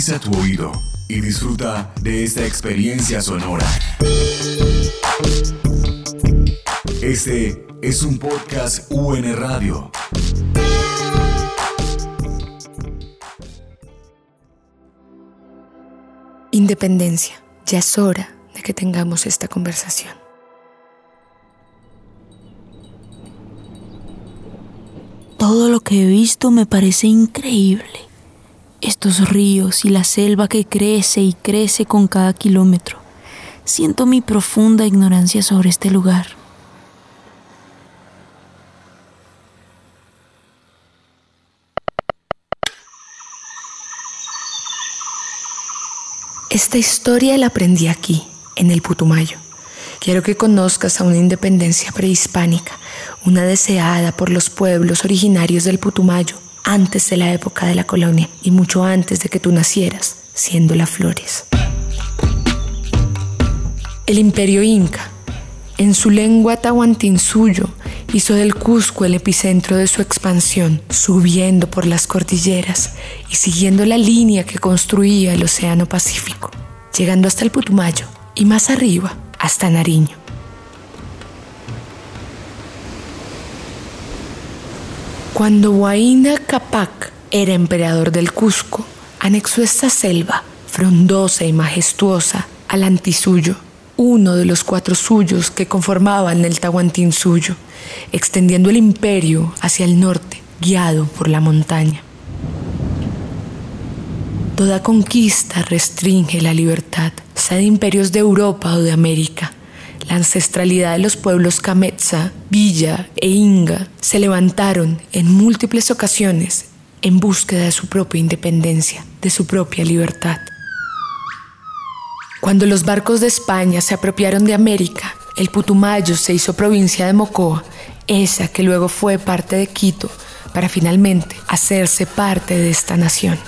Agudiza tu oído y disfruta de esta experiencia sonora. Este es un podcast UN Radio. Independencia. Ya es hora de que tengamos esta conversación. Todo lo que he visto me parece increíble. Estos ríos y la selva que crece y crece con cada kilómetro. Siento mi profunda ignorancia sobre este lugar. Esta historia la aprendí aquí, en el Putumayo. Quiero que conozcas a una independencia prehispánica, una deseada por los pueblos originarios del Putumayo antes de la época de la colonia y mucho antes de que tú nacieras, siendo la Flores. El imperio inca, en su lengua tahuantinsuyo, hizo del Cusco el epicentro de su expansión, subiendo por las cordilleras y siguiendo la línea que construía el Océano Pacífico, llegando hasta el Putumayo y más arriba hasta Nariño. Cuando Huayna Capac era emperador del Cusco, anexó esta selva, frondosa y majestuosa, al Antisuyo, uno de los cuatro suyos que conformaban el Tahuantinsuyo, extendiendo el imperio hacia el norte, guiado por la montaña. Toda conquista restringe la libertad, sea de imperios de Europa o de América. La ancestralidad de los pueblos Cametza, Villa e Inga se levantaron en múltiples ocasiones en búsqueda de su propia independencia, de su propia libertad. Cuando los barcos de España se apropiaron de América, el Putumayo se hizo provincia de Mocoa, esa que luego fue parte de Quito, para finalmente hacerse parte de esta nación.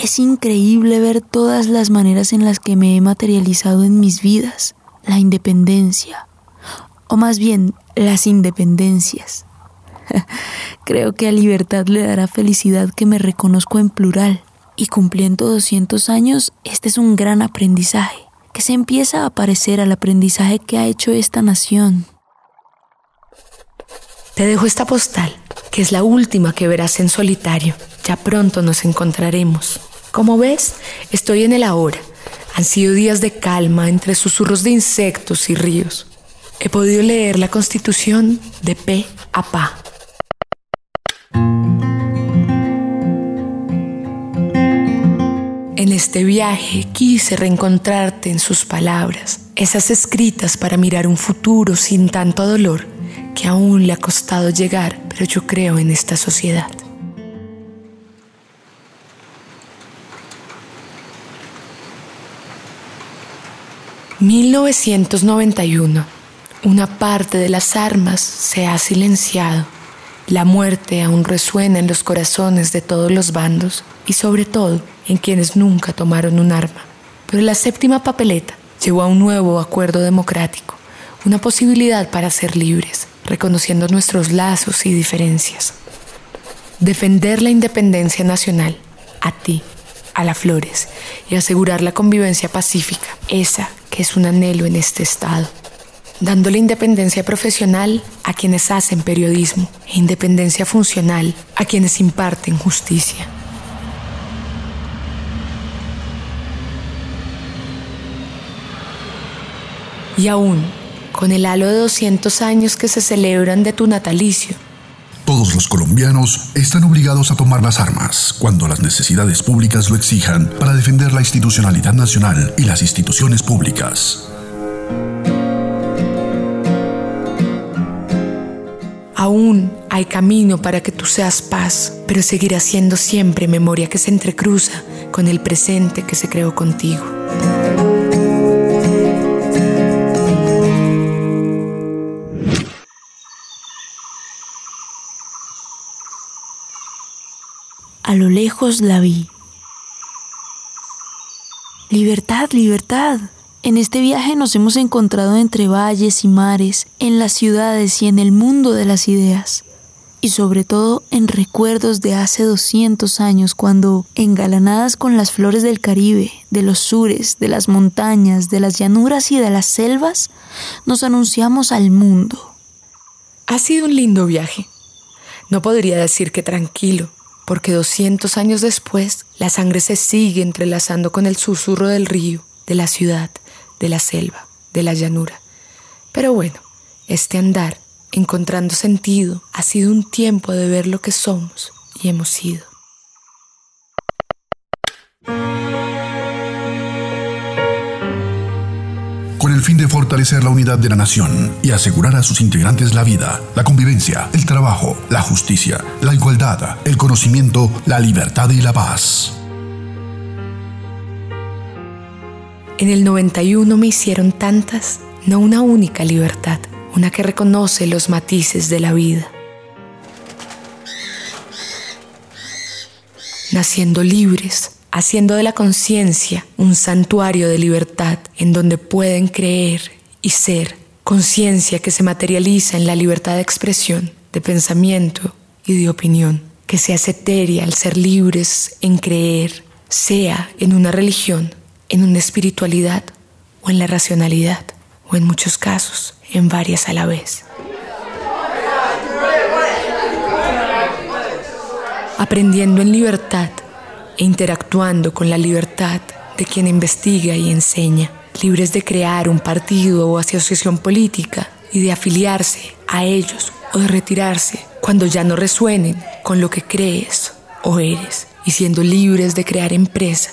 Es increíble ver todas las maneras en las que me he materializado en mis vidas, la independencia, o más bien las independencias. Creo que a libertad le dará felicidad que me reconozco en plural, y cumpliendo 200 años, este es un gran aprendizaje, que se empieza a parecer al aprendizaje que ha hecho esta nación. Te dejo esta postal, que es la última que verás en solitario. Ya pronto nos encontraremos. Como ves, estoy en el ahora. Han sido días de calma entre susurros de insectos y ríos. He podido leer la constitución de pe a pa. En este viaje quise reencontrarte en sus palabras, esas escritas para mirar un futuro sin tanto dolor que aún le ha costado llegar, pero yo creo en esta sociedad. 1991. Una parte de las armas se ha silenciado. La muerte aún resuena en los corazones de todos los bandos y sobre todo en quienes nunca tomaron un arma. Pero la séptima papeleta llevó a un nuevo acuerdo democrático, una posibilidad para ser libres, reconociendo nuestros lazos y diferencias. Defender la independencia nacional, a ti, a la Flores, y asegurar la convivencia pacífica, esa que es un anhelo en este estado, dándole independencia profesional a quienes hacen periodismo e independencia funcional a quienes imparten justicia. Y aún, con el halo de 200 años que se celebran de tu natalicio, todos los colombianos están obligados a tomar las armas cuando las necesidades públicas lo exijan para defender la institucionalidad nacional y las instituciones públicas. Aún hay camino para que tú seas paz, pero seguirá siendo siempre memoria que se entrecruza con el presente que se creó contigo. Lejos la vi. Libertad, libertad. En este viaje nos hemos encontrado entre valles y mares, en las ciudades y en el mundo de las ideas y sobre todo en recuerdos de hace 200 años cuando, engalanadas con las flores del Caribe, de los sures, de las montañas, de las llanuras y de las selvas, nos anunciamos al mundo. Ha sido un lindo viaje. No podría decir que tranquilo, porque 200 años después la sangre se sigue entrelazando con el susurro del río, de la ciudad, de la selva, de la llanura. Pero bueno, este andar encontrando sentido, ha sido un tiempo de ver lo que somos y hemos sido. El fin de fortalecer la unidad de la nación y asegurar a sus integrantes la vida, la convivencia, el trabajo, la justicia, la igualdad, el conocimiento, la libertad y la paz. En el 91 me hicieron tantas, no una única libertad una que reconoce los matices de la vida. Naciendo libres, haciendo de la conciencia un santuario de libertad en donde pueden creer y ser conciencia que se materializa en la libertad de expresión, de pensamiento y de opinión, que se hace etérea al ser libres en creer, sea en una religión, en una espiritualidad o en la racionalidad, o en muchos casos en varias a la vez. Aprendiendo en libertad e interactuando con la libertad de quien investiga y enseña, libres de crear un partido o asociación política y de afiliarse a ellos o de retirarse cuando ya no resuenen con lo que crees o eres. Y siendo libres de crear empresa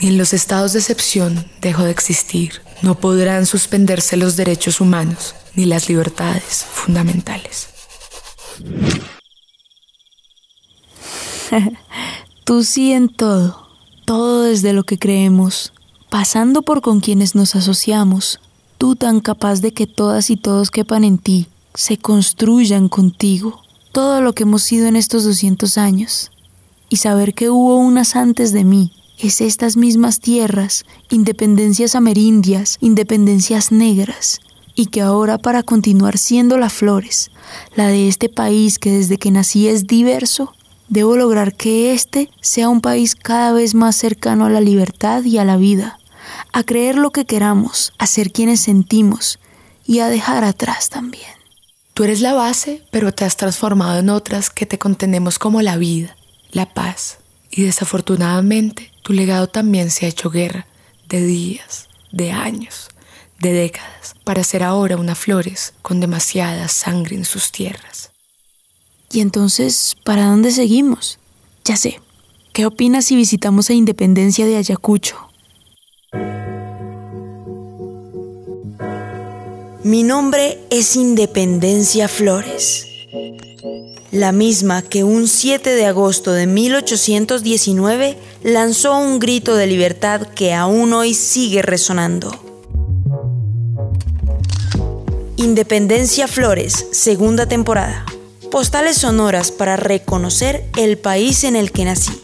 Ni en los estados de excepción dejó de existir. No podrán suspenderse los derechos humanos ni las libertades fundamentales. Tú sí en todo, todo desde lo que creemos, pasando por con quienes nos asociamos, tú tan capaz de que todas y todos quepan en ti, se construyan contigo, todo lo que hemos sido en estos 200 años, y saber que hubo unas antes de mí, es estas mismas tierras, independencias amerindias, independencias negras, y que ahora para continuar siendo las flores, la de este país que desde que nací es diverso, debo lograr que este sea un país cada vez más cercano a la libertad y a la vida, a creer lo que queramos, a ser quienes sentimos y a dejar atrás también. Tú eres la base, pero te has transformado en otras que te contenemos como la vida, la paz, y desafortunadamente tu legado también se ha hecho guerra de días, de años, de décadas, para ser ahora una flores con demasiada sangre en sus tierras. ¿Y entonces para dónde seguimos? Ya sé. ¿Qué opinas si visitamos a Independencia de Ayacucho? Mi nombre es Independencia Flores la misma que un 7 de agosto de 1819 lanzó un grito de libertad que aún hoy sigue resonando. Independencia Flores, segunda temporada. Postales sonoras para reconocer el país en el que nací.